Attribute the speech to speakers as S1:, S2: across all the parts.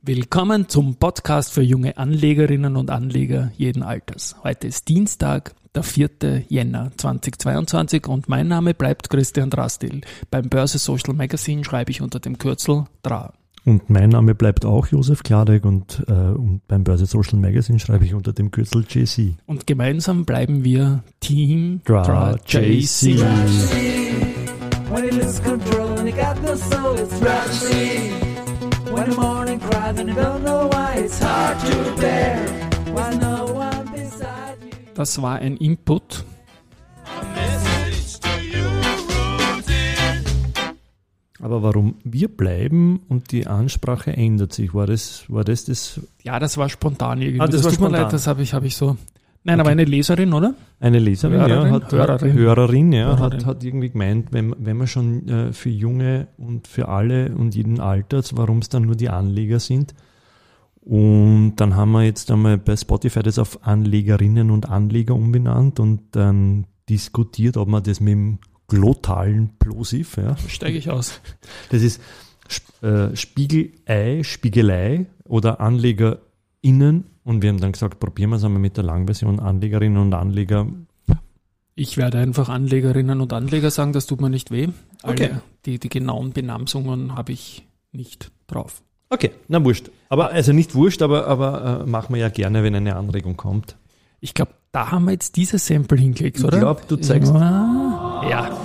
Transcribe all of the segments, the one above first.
S1: Willkommen zum Podcast für junge Anlegerinnen und Anleger jeden Alters. Heute ist Dienstag, der 4. Jänner 2022 und mein Name bleibt Christian Drastil. Beim Börse Social Magazine schreibe ich unter dem Kürzel DRA.
S2: Und mein Name bleibt auch Josef Kladek und, äh, und beim Börse Social Magazine schreibe ich unter dem Kürzel JC.
S1: Und gemeinsam bleiben wir Team
S2: Dra,
S1: Dra JC.
S2: JC.
S3: When
S1: Das war ein Input.
S2: Aber warum wir bleiben und die Ansprache ändert sich, war das, war das das
S1: Ja, das war spontan irgendwie.
S2: Ah, das war
S1: tut mir
S2: spontan.
S1: leid, das habe ich, habe ich so. Nein, aber eine Leserin, oder?
S2: Eine Leserin,
S1: Hörerin?
S2: ja, hat,
S1: Hörerin.
S2: Hörerin, ja,
S1: Hörerin.
S2: Hat, hat irgendwie gemeint, wenn, wenn man schon äh, für Junge und für alle und jeden Alters, warum es dann nur die Anleger sind. Und dann haben wir jetzt einmal bei Spotify das auf Anlegerinnen und Anleger umbenannt und dann diskutiert, ob man das mit dem glottalen Plosiv, ja,
S1: Steige ich aus.
S2: das ist äh, Spiegelei, Spiegelei oder AnlegerInnen. Und wir haben dann gesagt, probieren wir es einmal mit der Langversion Anlegerinnen und Anleger.
S1: Ich werde einfach Anlegerinnen und Anleger sagen, das tut mir nicht weh. Alle,
S2: Okay.
S1: die, die genauen Benamsungen habe ich nicht drauf.
S2: Okay, na wurscht. Aber also nicht wurscht, aber, aber äh, machen wir ja gerne, wenn eine Anregung kommt.
S1: Ich glaube, da haben wir jetzt dieses Sample hingelegt,
S2: Ich
S1: oder?
S2: glaub, du zeigst-
S1: Ja. ja.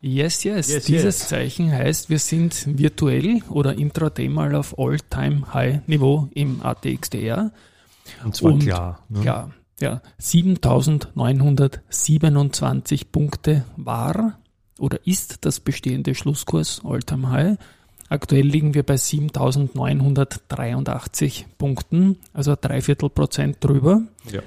S1: Yes, yes,
S2: Yes,
S1: Dieses
S2: yes.
S1: Zeichen heißt, wir sind virtuell oder intraday mal auf All-Time-High-Niveau im ATXDR.
S2: Und zwar
S1: Und
S2: klar. Ne?
S1: Ja, ja. 7927 Punkte war oder ist das bestehende Schlusskurs All-Time High. Aktuell liegen wir bei 7983 Punkten, also ein Dreiviertel Prozent drüber.
S2: Ja.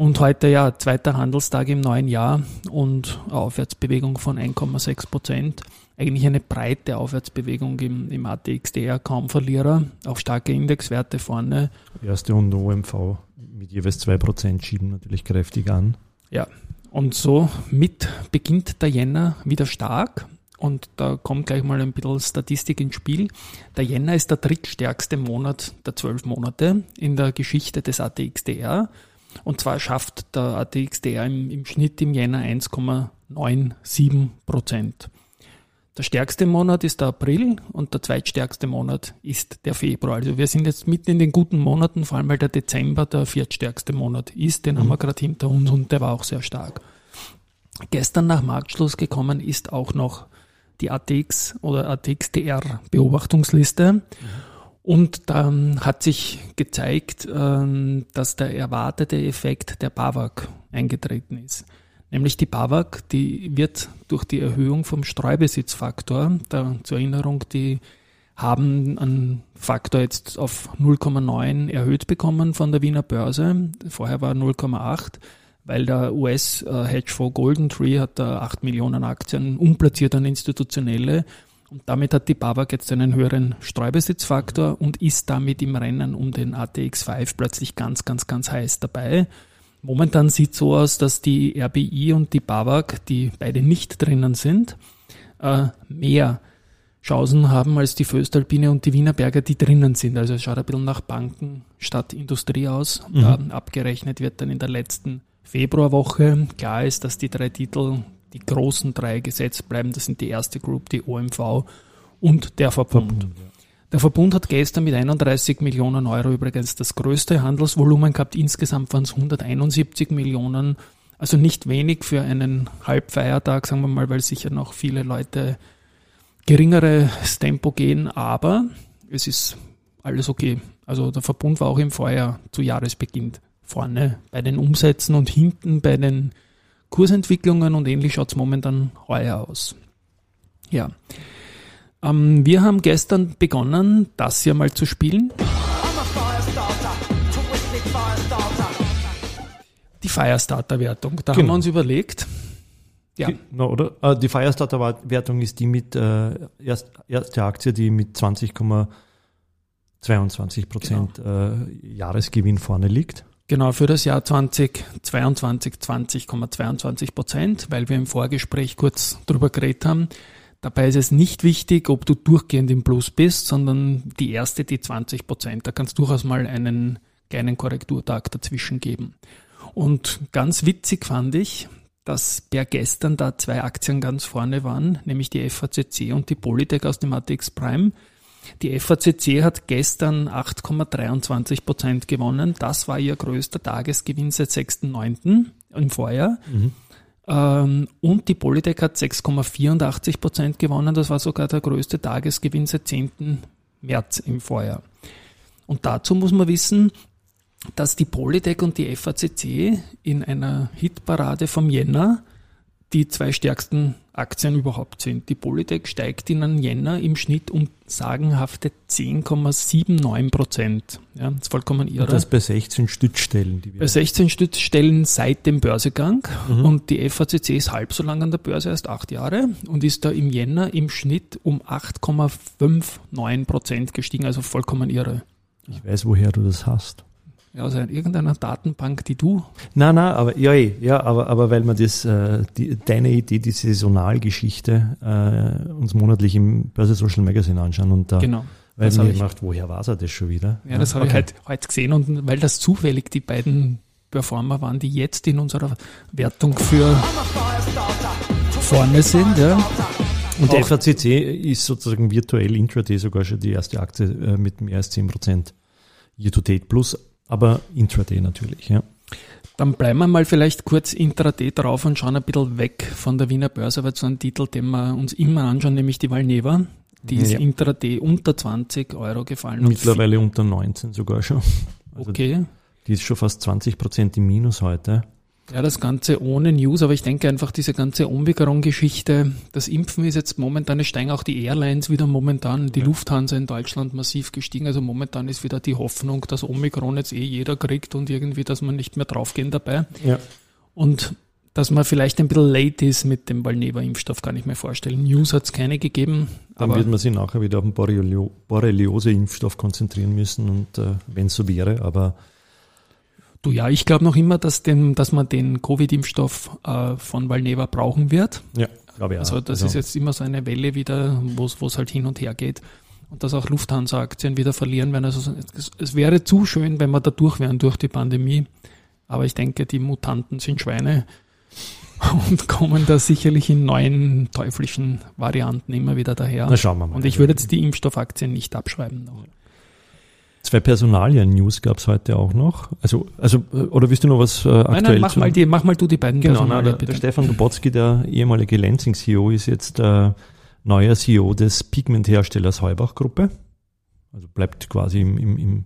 S1: Und heute ja, zweiter Handelstag im neuen Jahr und Aufwärtsbewegung von 1,6 Prozent. Eigentlich eine breite Aufwärtsbewegung im, im ATXDR, kaum Verlierer, auch starke Indexwerte vorne.
S2: Erste und OMV mit jeweils 2% schieben natürlich kräftig an.
S1: Ja, und so mit beginnt der Jänner wieder stark. Und da kommt gleich mal ein bisschen Statistik ins Spiel. Der Jänner ist der drittstärkste Monat der zwölf Monate in der Geschichte des ATXDR. Und zwar schafft der ATXDR im, im Schnitt im Jänner 1,97 Prozent. Der stärkste Monat ist der April und der zweitstärkste Monat ist der Februar. Also wir sind jetzt mitten in den guten Monaten, vor allem weil der Dezember der viertstärkste Monat ist. Den haben wir gerade hinter uns und der war auch sehr stark. Gestern nach Marktschluss gekommen ist auch noch die ATX oder ATXDR Beobachtungsliste. Und dann hat sich gezeigt, ähm, dass der erwartete Effekt der BAWAG eingetreten ist. Nämlich die BAWAG, die wird durch die Erhöhung vom Streubesitzfaktor, da, zur Erinnerung, die haben einen Faktor jetzt auf 0,9 erhöht bekommen von der Wiener Börse. Vorher war 0,8, weil der US-Hedgefonds Golden Tree hat da 8 Millionen Aktien umplatziert an institutionelle und damit hat die BAWAG jetzt einen höheren Streubesitzfaktor und ist damit im Rennen um den ATX5 plötzlich ganz, ganz, ganz heiß dabei. Momentan sieht so aus, dass die RBI und die BAWAG, die beide nicht drinnen sind, äh, mehr Chancen haben als die Föstalpine und die Wienerberger, die drinnen sind. Also es schaut ein bisschen nach Banken statt Industrie aus. Da abgerechnet wird dann in der letzten Februarwoche. Klar ist, dass die drei Titel, die großen drei gesetzt bleiben. Das sind die erste Group, die OMV und der Verbund. Der Verbund hat gestern mit 31 Millionen Euro übrigens das größte Handelsvolumen gehabt. Insgesamt waren es 171 Millionen. Also nicht wenig für einen Halbfeiertag, sagen wir mal, weil sicher noch viele Leute geringeres Tempo gehen, aber es ist alles okay. Also der Verbund war auch im Vorjahr zu Jahresbeginn vorne bei den Umsätzen und hinten bei den Kursentwicklungen und ähnlich schaut es momentan heuer aus. Ja. Ähm, wir haben gestern begonnen, das hier mal zu spielen. Die Firestarter-Wertung. Da haben
S2: Genau.
S1: wir uns überlegt, ja,
S2: Die- Na, oder? Äh, Die Firestarter-Wertung ist die mit äh, erst, erste Aktie, die mit 20,22 Prozent äh, Jahresgewinn vorne liegt.
S1: Genau, für das Jahr 2022 20,22 Prozent, weil wir im Vorgespräch kurz drüber geredet haben. Dabei ist es nicht wichtig, ob du durchgehend im Plus bist, sondern die erste, die 20 Prozent. Da kannst du durchaus mal einen kleinen Korrekturtag dazwischen geben. Und ganz witzig fand ich, dass per gestern da zwei Aktien ganz vorne waren, nämlich die FACC und die Polytech aus dem ATX Prime. Die FACC hat gestern 8,23 Prozent gewonnen. Das war ihr größter Tagesgewinn seit 6.9. im Vorjahr. Mhm. Ähm, und die Polytech hat 6,84 Prozent gewonnen. Das war sogar der größte Tagesgewinn seit 10. März im Vorjahr. Und dazu muss man wissen, dass die Polytech und die FACC in einer Hitparade vom Jänner die zwei stärksten Aktien überhaupt sind. Die Polytech steigt in einen Jänner im Schnitt um sagenhafte 10,79 Prozent. Ja, das ist vollkommen irre. Und
S2: das bei 16 Stützstellen.
S1: Die bei 16 Stützstellen seit dem Börsegang. Mhm. Und die FACC ist halb so lang an der Börse, erst acht Jahre und ist da im Jänner im Schnitt um 8,59 Prozent gestiegen, also vollkommen irre.
S2: Ich weiß, woher du das hast.
S1: Ja, also in irgendeiner Datenbank, die du.
S2: Nein, nein, aber ja, eh, ja, aber, aber weil man das, äh, die, deine Idee, die Saisonalgeschichte, äh, uns monatlich im Börse Social Magazine anschauen und da
S1: genau.
S2: weil mir gemacht, woher war er das schon wieder?
S1: Ja, das ja, habe okay. ich heute, heute gesehen und weil das zufällig die beiden Performer waren, die jetzt in unserer Wertung für vorne sind, ja.
S2: Und der FACC ist sozusagen virtuell intraday sogar schon die erste Aktie äh, mit mehr als 10% Year-to-Date plus aber Intraday natürlich, ja.
S1: Dann bleiben wir mal vielleicht kurz Intraday drauf und schauen ein bisschen weg von der Wiener Börse, weil so ein Titel, den wir uns immer anschauen, nämlich die Valneva. Die ist ja. Intraday unter 20 Euro gefallen.
S2: Mittlerweile unter 19 sogar schon.
S1: Also okay.
S2: Die ist schon fast 20 Prozent im Minus heute.
S1: Ja, das Ganze ohne News, aber ich denke einfach, diese ganze Omikron-Geschichte, das Impfen ist jetzt momentan, es steigen auch die Airlines wieder momentan, die ja. Lufthansa in Deutschland massiv gestiegen. Also momentan ist wieder die Hoffnung, dass Omikron jetzt eh jeder kriegt und irgendwie, dass man nicht mehr draufgehen dabei.
S2: Ja.
S1: Und dass man vielleicht ein bisschen late ist mit dem Valneva-Impfstoff, kann ich mir vorstellen. News hat es keine gegeben.
S2: Dann wird man sich nachher wieder auf den Borreliose-Impfstoff konzentrieren müssen und äh, wenn es so wäre, aber
S1: Du ja, ich glaube noch immer, dass, den, dass man den Covid-Impfstoff äh, von Valneva brauchen wird.
S2: Ja, glaube ich auch.
S1: Also das also. ist jetzt immer so eine Welle wieder, wo es halt hin und her geht. Und dass auch Lufthansa-Aktien wieder verlieren werden. Also es, es wäre zu schön, wenn wir da durch wären durch die Pandemie. Aber ich denke, die Mutanten sind Schweine und kommen da sicherlich in neuen teuflischen Varianten immer wieder daher.
S2: Na, schauen wir mal.
S1: Und ich würde jetzt die Impfstoffaktien nicht abschreiben. Noch.
S2: Zwei Personalien-News gab es heute auch noch. Also, also, oder willst du noch was äh, aktuell
S1: nein, nein, mach, mal die, mach mal du die beiden
S2: Genau, na, der, der Stefan Dobotzki, der ehemalige Lansing-CEO, ist jetzt äh, neuer CEO des Pigmentherstellers Heubach-Gruppe. Also bleibt quasi im, im, im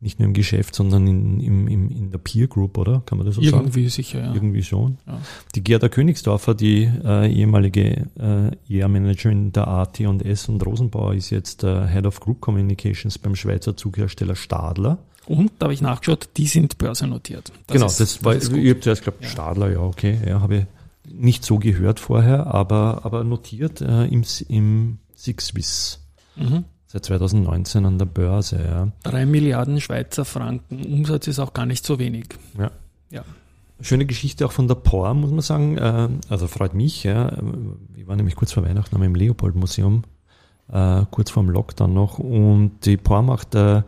S2: nicht nur im Geschäft, sondern in, im, im, in der Peer Group, oder? Kann man das so
S1: Irgendwie
S2: sagen?
S1: Irgendwie sicher, ja.
S2: Irgendwie schon. Ja. Die Gerda Königsdorfer, die äh, ehemalige äh, ER-Managerin der AT&S und Rosenbauer, ist jetzt äh, Head of Group Communications beim Schweizer Zughersteller Stadler.
S1: Und, da habe ich nachgeschaut, die sind börsennotiert.
S2: Das genau, ist, das war, das ich habe zuerst geglaubt, ja. Stadler, ja, okay, ja, habe ich nicht so gehört vorher, aber, aber notiert äh, im, im Six Swiss. Mhm. Seit 2019 an der Börse, ja.
S1: Drei Milliarden Schweizer Franken. Umsatz ist auch gar nicht so wenig.
S2: Ja. ja. Schöne Geschichte auch von der POR, muss man sagen. Äh, also freut mich, ja. Wir waren nämlich kurz vor Weihnachten im Leopold-Museum, äh, kurz vor dem Lockdown noch. Und die POR macht äh,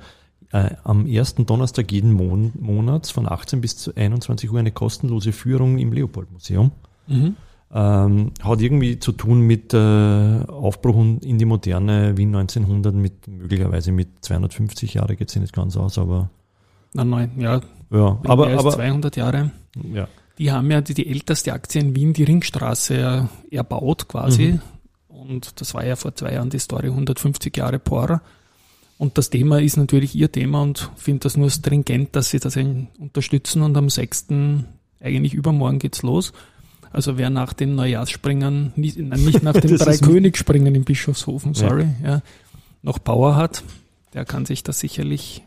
S2: am ersten Donnerstag jeden Monat von 18 bis 21 Uhr eine kostenlose Führung im Leopold-Museum. Mhm. Ähm, hat irgendwie zu tun mit äh, Aufbruch in die moderne Wien 1900 mit möglicherweise mit 250 Jahre geht es nicht ganz aus, aber
S1: Nein, nein, ja.
S2: Ja, aber, aber
S1: 200 Jahre.
S2: Ja.
S1: Die haben ja die, die älteste Aktie in Wien, die Ringstraße, erbaut quasi. Mhm. Und das war ja vor zwei Jahren die Story 150 Jahre POR. Und das Thema ist natürlich ihr Thema und finde das nur stringent, dass sie das unterstützen. Und am 6. eigentlich übermorgen geht's los. Also wer nach den Neujahrsspringen, nicht, nicht nach den drei Königsspringen in Bischofshofen, sorry, ja. ja, noch Power hat, der kann sich da sicherlich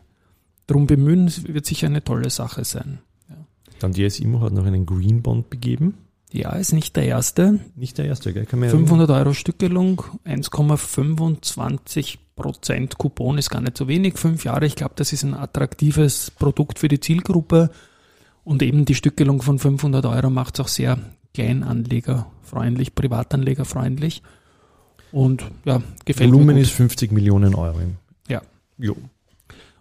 S1: drum bemühen. Es wird sicher eine tolle Sache sein. Ja.
S2: Dann die SIMO hat noch einen Green Bond begeben.
S1: Ja, ist nicht der erste.
S2: Nicht der erste, gell?
S1: Kann 500 Euro Stückelung, 1,25 Prozent Coupon ist gar nicht so wenig. Fünf Jahre, ich glaube, das ist ein attraktives Produkt für die Zielgruppe. Und eben die Stückelung von 500 Euro macht es auch sehr Kleinanlegerfreundlich, Privatanlegerfreundlich. Und ja, gefällt
S2: Volumen
S1: mir gut.
S2: ist 50 Millionen Euro.
S1: Ja.
S2: Jo.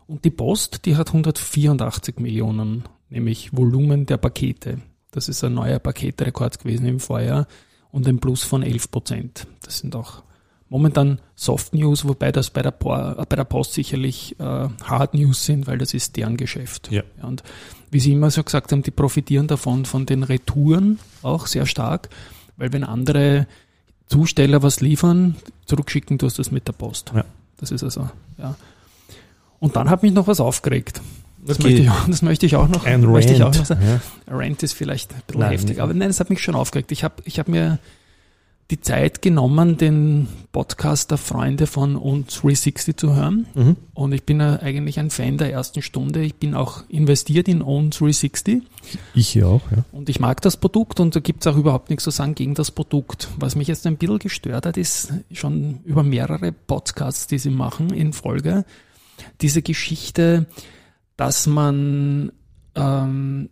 S1: Und die Post, die hat 184 Millionen, nämlich Volumen der Pakete. Das ist ein neuer Paketrekord gewesen im Vorjahr und ein Plus von 11 Prozent. Das sind auch momentan Soft News, wobei das bei der, äh, bei der Post sicherlich äh, Hard News sind, weil das ist deren Geschäft.
S2: Ja.
S1: und wie Sie immer so gesagt haben, die profitieren davon, von den Retouren auch sehr stark, weil wenn andere Zusteller was liefern, zurückschicken tust du das mit der Post.
S2: Ja.
S1: Das ist also, ja. Und dann hat mich noch was aufgeregt. Das,
S2: Okay.
S1: möchte, ich, auch- das möchte ich auch noch,
S2: Ein
S1: ich auch
S2: Rant.
S1: noch sagen.
S2: Ja.
S1: Rant ist vielleicht ein bisschen
S2: Nein,
S1: heftig, aber nein, es hat mich schon aufgeregt. Ich habe ich hab mir die Zeit genommen, den Podcast der Freunde von uns 360 zu hören.
S2: Mhm.
S1: Und ich bin ja eigentlich ein Fan der ersten Stunde. Ich bin auch investiert in Own 360
S2: Ich hier auch, ja.
S1: und ich mag das Produkt und da gibt's auch überhaupt nichts zu sagen gegen das Produkt. Was mich jetzt ein bisschen gestört hat, ist schon über mehrere Podcasts, die sie machen in Folge, diese Geschichte, dass man ähm,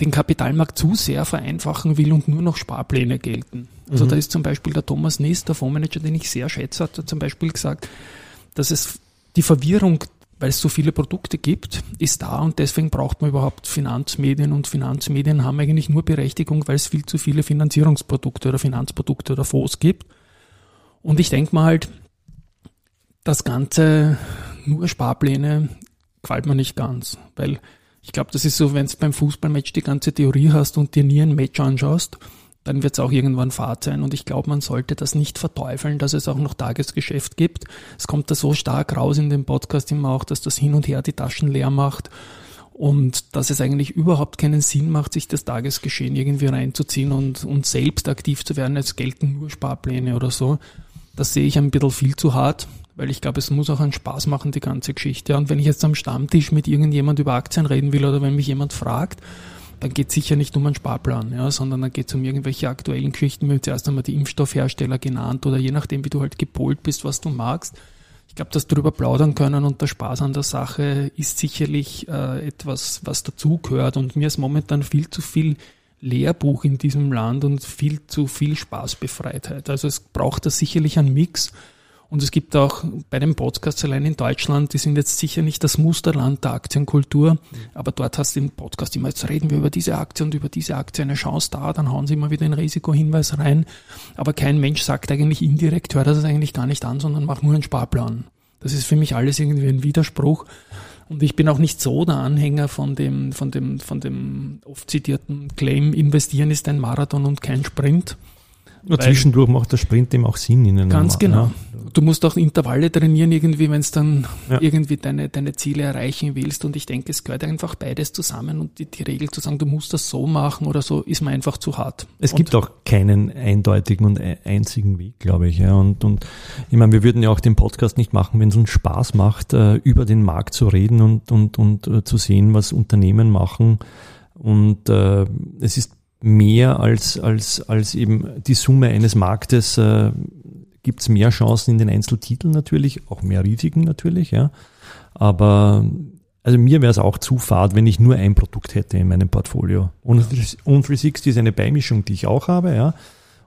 S1: den Kapitalmarkt zu sehr vereinfachen will und nur noch Sparpläne gelten. Also
S2: Mhm.
S1: da ist zum Beispiel der Thomas Nis, der Fondsmanager, den ich sehr schätze, hat zum Beispiel gesagt, dass es die Verwirrung, weil es so viele Produkte gibt, ist da und deswegen braucht man überhaupt Finanzmedien und Finanzmedien haben eigentlich nur Berechtigung, weil es viel zu viele Finanzierungsprodukte oder Finanzprodukte oder Fonds gibt. Und ich denke mal halt, das Ganze nur Sparpläne gefällt mir nicht ganz, weil ich glaube, das ist so, wenn du beim Fußballmatch die ganze Theorie hast und dir nie ein Match anschaust, dann wird es auch irgendwann Fahrt sein. Und ich glaube, man sollte das nicht verteufeln, dass es auch noch Tagesgeschäft gibt. Es kommt da so stark raus in dem Podcast immer auch, dass das hin und her die Taschen leer macht und dass es eigentlich überhaupt keinen Sinn macht, sich das Tagesgeschehen irgendwie reinzuziehen und, und selbst aktiv zu werden. Es gelten nur Sparpläne oder so. Das sehe ich ein bisschen viel zu hart, weil ich glaube, es muss auch einen Spaß machen, die ganze Geschichte. Und wenn ich jetzt am Stammtisch mit irgendjemand über Aktien reden will oder wenn mich jemand fragt, dann geht es sicher nicht um einen Sparplan, ja, sondern dann geht es um irgendwelche aktuellen Geschichten. Wir haben zuerst einmal die Impfstoffhersteller genannt oder je nachdem, wie du halt gepolt bist, was du magst. Ich glaube, dass drüber plaudern können und der Spaß an der Sache ist sicherlich äh, etwas, was dazugehört. Und mir ist momentan viel zu viel Lehrbuch in diesem Land und viel zu viel Spaßbefreitheit. Also es braucht da sicherlich einen Mix. Und es gibt auch bei den Podcasts allein in Deutschland, die sind jetzt sicher nicht das Musterland der Aktienkultur, aber dort hast du im Podcast immer, jetzt reden wir über diese Aktie und über diese Aktie, eine Chance da, dann hauen sie immer wieder einen Risikohinweis rein. Aber kein Mensch sagt eigentlich indirekt, hör das eigentlich gar nicht an, sondern mach nur einen Sparplan. Das ist für mich alles irgendwie ein Widerspruch. Und ich bin auch nicht so der Anhänger von dem, von dem, von dem oft zitierten Claim, investieren ist ein Marathon und kein Sprint. Weil-
S2: zwischendurch macht der Sprint eben auch Sinn in einem
S1: Ganz genau.
S2: Ja.
S1: Du musst auch Intervalle trainieren irgendwie, wenn es dann
S2: Ja.
S1: irgendwie deine, deine Ziele erreichen willst. Und ich denke, es gehört einfach beides zusammen. Und die, die Regel zu sagen, du musst das so machen oder so, ist mir einfach zu hart.
S2: Es
S1: und
S2: gibt auch keinen eindeutigen und e- einzigen Weg, glaube ich. Ja. Und, und ich meine, wir würden ja auch den Podcast nicht machen, wenn es uns Spaß macht, äh, über den Markt zu reden und, und, und äh, zu sehen, was Unternehmen machen. Und äh, es ist mehr als, als, als eben die Summe eines Marktes, äh, gibt es mehr Chancen in den Einzeltiteln natürlich, auch mehr Risiken natürlich, ja. Aber also mir wäre es auch zu fad, wenn ich nur ein Produkt hätte in meinem Portfolio. Und, und 360 ist eine Beimischung, die ich auch habe, ja.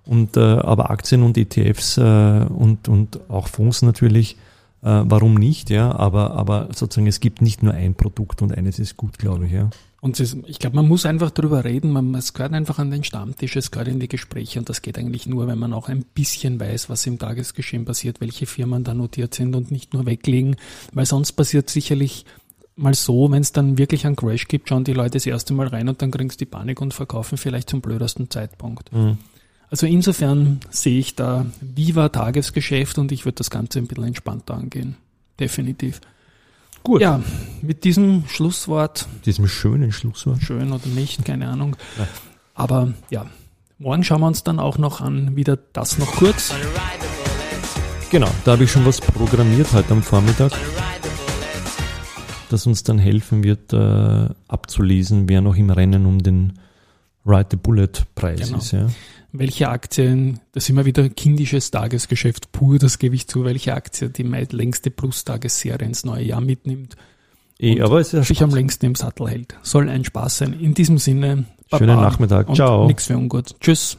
S2: Und äh, aber Aktien und ETFs äh, und, und auch Fonds natürlich, äh, warum nicht, ja. Aber, aber sozusagen es gibt nicht nur ein Produkt und eines ist gut, glaube ich, ja.
S1: Und ist, ich glaube, man muss einfach drüber reden. Man, es gehört einfach an den Stammtisch, es gehört in die Gespräche. Und das geht eigentlich nur, wenn man auch ein bisschen weiß, was im Tagesgeschehen passiert, welche Firmen da notiert sind und nicht nur weglegen. Weil sonst passiert sicherlich mal so, wenn es dann wirklich einen Crash gibt, schauen die Leute das erste Mal rein und dann kriegen sie die Panik und verkaufen vielleicht zum blödesten Zeitpunkt. Also insofern sehe ich da Viva Tagesgeschäft und ich würde das Ganze ein bisschen entspannter angehen. Definitiv.
S2: Gut.
S1: Ja, mit diesem Schlusswort,
S2: Diesem schönen Schlusswort.
S1: schön oder nicht, keine Ahnung. Aber ja, morgen schauen wir uns dann auch noch an, wieder das noch kurz.
S2: Genau, da habe ich schon was programmiert heute am Vormittag, das uns dann helfen wird, äh, abzulesen, wer noch im Rennen um den Ride the Bullet Preis
S1: Genau.
S2: ist. Ja.
S1: Welche Aktien, das ist immer wieder kindisches Tagesgeschäft pur, das gebe ich zu, welche Aktie die meist längste Plus-Tagesserie ins neue Jahr mitnimmt, Und
S2: aber es ist
S1: sich am längsten im Sattel hält. Soll ein Spaß sein. In diesem Sinne,
S2: Schönen Nachmittag. Ciao.
S1: Nichts für ungut. Tschüss.